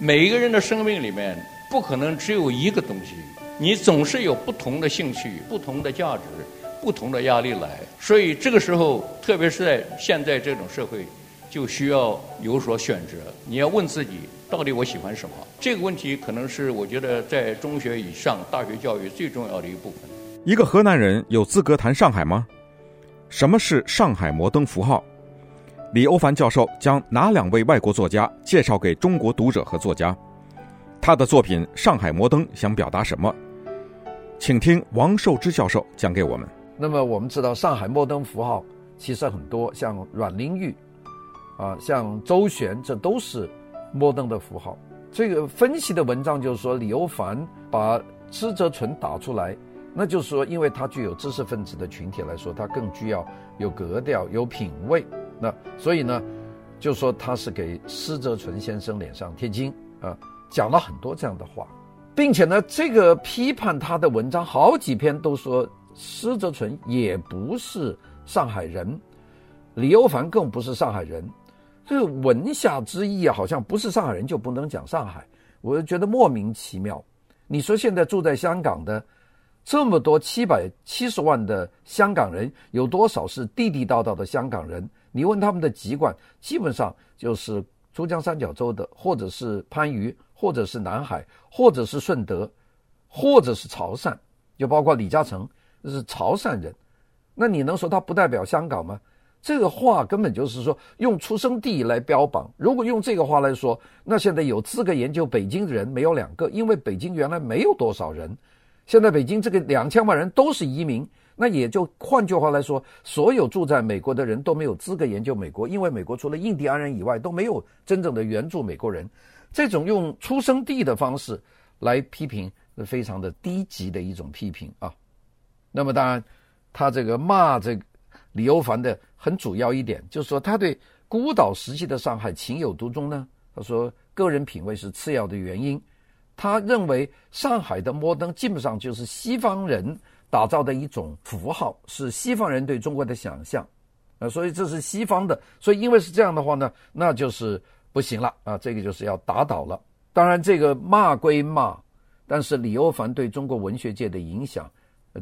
每一个人的生命里面不可能只有一个东西，你总是有不同的兴趣、不同的价值、不同的压力来。所以这个时候，特别是在现在这种社会，就需要有所选择。你要问自己，到底我喜欢什么？这个问题可能是我觉得在中学以上大学教育最重要的一部分。一个河南人有资格谈上海吗？什么是上海摩登符号？李欧梵教授将哪两位外国作家介绍给中国读者和作家？他的作品《上海摩登》想表达什么？请听王寿之教授讲给我们。那么我们知道，上海摩登符号其实很多，像阮玲玉，啊，像周璇，这都是摩登的符号。这个分析的文章就是说，李欧梵把施哲存打出来，那就是说，因为他具有知识分子的群体来说，他更具要有格调、有品位。那所以呢，就说他是给施哲存先生脸上贴金啊，讲了很多这样的话，并且呢，这个批判他的文章好几篇都说施哲存也不是上海人，李欧梵更不是上海人，这个文下之意啊，好像不是上海人就不能讲上海，我就觉得莫名其妙。你说现在住在香港的这么多七百七十万的香港人，有多少是地地道道的香港人？你问他们的籍贯，基本上就是珠江三角洲的，或者是番禺，或者是南海，或者是顺德，或者是潮汕，就包括李嘉诚是潮汕人。那你能说他不代表香港吗？这个话根本就是说用出生地来标榜。如果用这个话来说，那现在有资格研究北京的人没有两个，因为北京原来没有多少人，现在北京这个两千万人都是移民。那也就换句话来说，所有住在美国的人都没有资格研究美国，因为美国除了印第安人以外都没有真正的原住美国人。这种用出生地的方式来批评，是非常的低级的一种批评啊。那么当然，他这个骂这个李欧梵的很主要一点，就是说他对孤岛时期的上海情有独钟呢。他说个人品味是次要的原因，他认为上海的摩登基本上就是西方人。打造的一种符号是西方人对中国的想象，啊，所以这是西方的，所以因为是这样的话呢，那就是不行了啊，这个就是要打倒了。当然，这个骂归骂，但是李欧梵对中国文学界的影响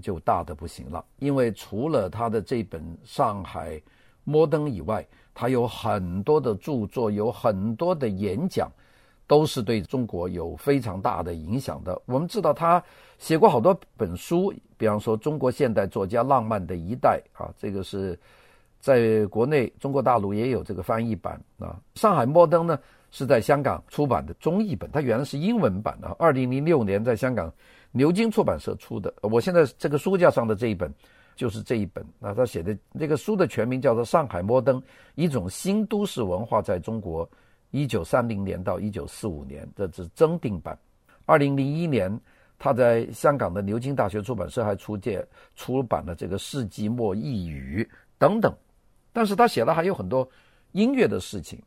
就大的不行了，因为除了他的这本《上海摩登》以外，他有很多的著作，有很多的演讲。都是对中国有非常大的影响的。我们知道他写过好多本书，比方说《中国现代作家浪漫的一代》啊，这个是在国内中国大陆也有这个翻译版啊。《上海摩登》呢是在香港出版的中译本，它原来是英文版的，二零零六年在香港牛津出版社出的。我现在这个书架上的这一本就是这一本啊，他写的这个书的全名叫做《上海摩登：一种新都市文化在中国》。一九三零年到一九四五年，这是增订版。二零零一年，他在香港的牛津大学出版社还出借出版了这个《世纪末异语》等等。但是他写了还有很多音乐的事情。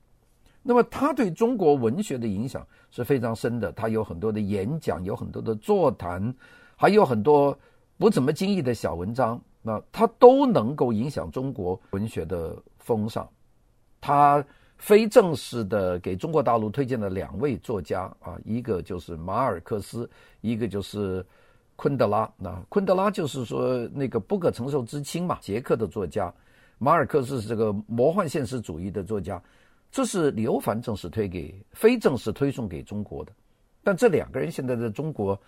那么他对中国文学的影响是非常深的。他有很多的演讲，有很多的座谈，还有很多不怎么经意的小文章。那他都能够影响中国文学的风尚。他。非正式的给中国大陆推荐了两位作家啊，一个就是马尔克斯，一个就是昆德拉。那昆德拉就是说那个不可承受之轻嘛，捷克的作家；马尔克斯是这个魔幻现实主义的作家。这是李欧梵正式推给，非正式推送给中国的。但这两个人现在在中国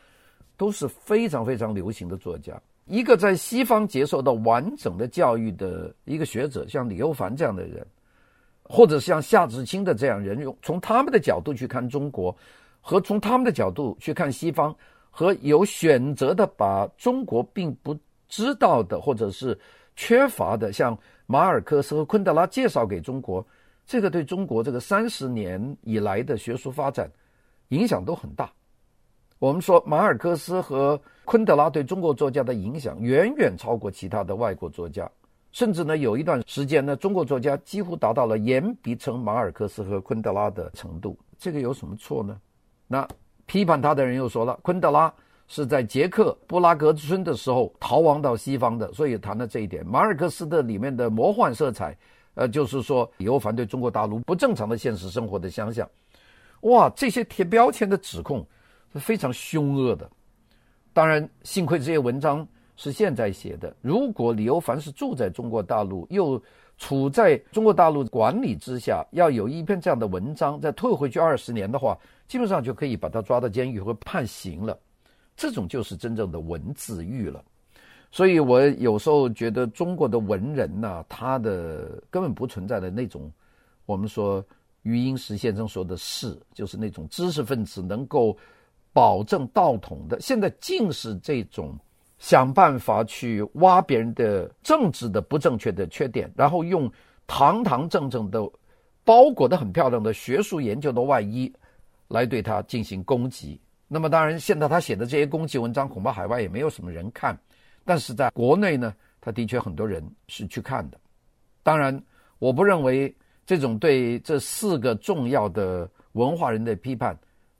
都是非常非常流行的作家。一个在西方接受到完整的教育的一个学者，像李欧梵这样的人。或者像夏志清的这样人，用从他们的角度去看中国，和从他们的角度去看西方，和有选择的把中国并不知道的或者是缺乏的，像马尔克斯和昆德拉介绍给中国，这个对中国这个三十年以来的学术发展影响都很大。我们说马尔克斯和昆德拉对中国作家的影响远远超过其他的外国作家。甚至呢，有一段时间呢，中国作家几乎达到了言必称马尔克斯和昆德拉的程度。这个有什么错呢？那批判他的人又说了，昆德拉是在捷克布拉格村的时候逃亡到西方的，所以谈了这一点。马尔克斯的里面的魔幻色彩，呃，就是说李欧梵对中国大陆不正常的现实生活的想象。哇，这些贴标签的指控是非常凶恶的。当然，幸亏这些文章是现在写的。如果李欧梵是住在中国大陆，又处在中国大陆管理之下，要有一篇这样的文章再退回去二十年的话，基本上就可以把他抓到监狱和判刑了。这种就是真正的文字狱了。所以我有时候觉得中国的文人呐、他的根本不存在的那种，我们说余英时先生说的士，就是那种知识分子能够。保证道统的，现在尽是这种想办法去挖别人的政治的不正确的缺点，然后用堂堂正正的包裹得很漂亮的学术研究的外衣来对他进行攻击。那么，当然，现在他写的这些攻击文章，恐怕海外也没有什么人看，但是在国内呢，他的确很多人是去看的。当然，我不认为这种对这四个重要的文化人的批判。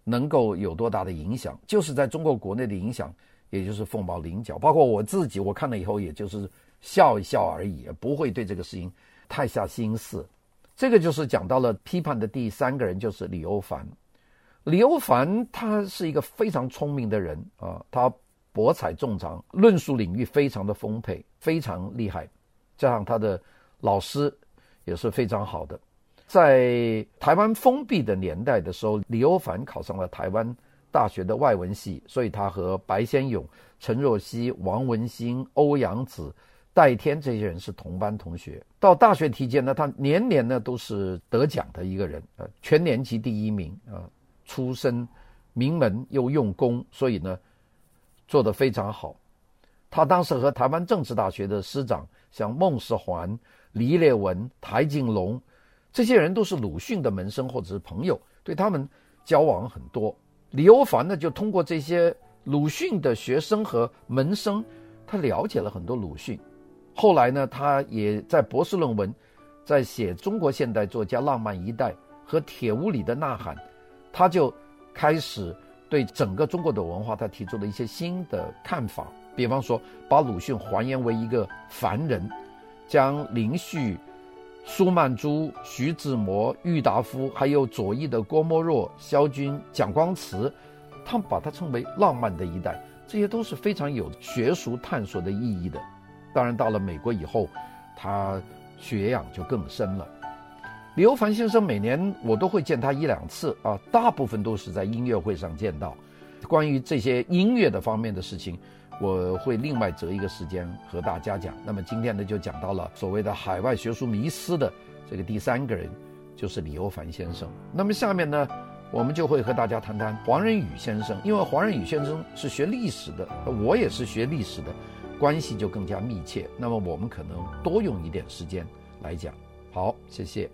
能够有多大的影响？就是在中国国内的影响，也就是凤毛麟角。包括我自己，我看了以后，也就是笑一笑而已，不会对这个事情太下心思。这个就是讲到了批判的第三个人，就是李欧梵。李欧梵他是一个非常聪明的人啊，他博采众长，论述领域非常的丰沛，非常厉害，加上他的老师也是非常好的。在台湾封闭的年代的时候，李欧梵考上了台湾大学的外文系，所以他和白先勇、陈若曦、王文兴、欧阳子、戴天这些人是同班同学。到大学期间呢，他年年呢都是得奖的一个人，呃，全年级第一名啊，出身名门又用功，所以呢做得非常好。他当时和台湾政治大学的师长像孟世环、黎烈文、台静龙。这些人都是鲁迅的门生或者是朋友，对他们交往很多。李欧梵呢，就通过这些鲁迅的学生和门生，他了解了很多鲁迅。后来呢，他也在博士论文，在写中国现代作家浪漫一代和铁屋里的呐喊，他就开始对整个中国的文化，他提出了一些新的看法。比方说，把鲁迅还原为一个凡人，将林旭。苏曼珠、徐志摩、郁达夫，还有左翼的郭沫若、萧军、蒋光慈，他们把它称为浪漫的一代，这些都是非常有学术探索的意义的。当然，到了美国以后，他学养就更深了。李欧梵先生每年我都会见他一两次啊，大部分都是在音乐会上见到。关于这些音乐的方面的事情。我会另外择一个时间和大家讲。那么今天呢，就讲到了所谓的海外学术迷思的这个第三个人，就是李欧梵先生。那么下面呢，我们就会和大家谈谈黄仁宇先生，因为黄仁宇先生是学历史的，我也是学历史的，关系就更加密切。那么我们可能多用一点时间来讲。好，谢谢。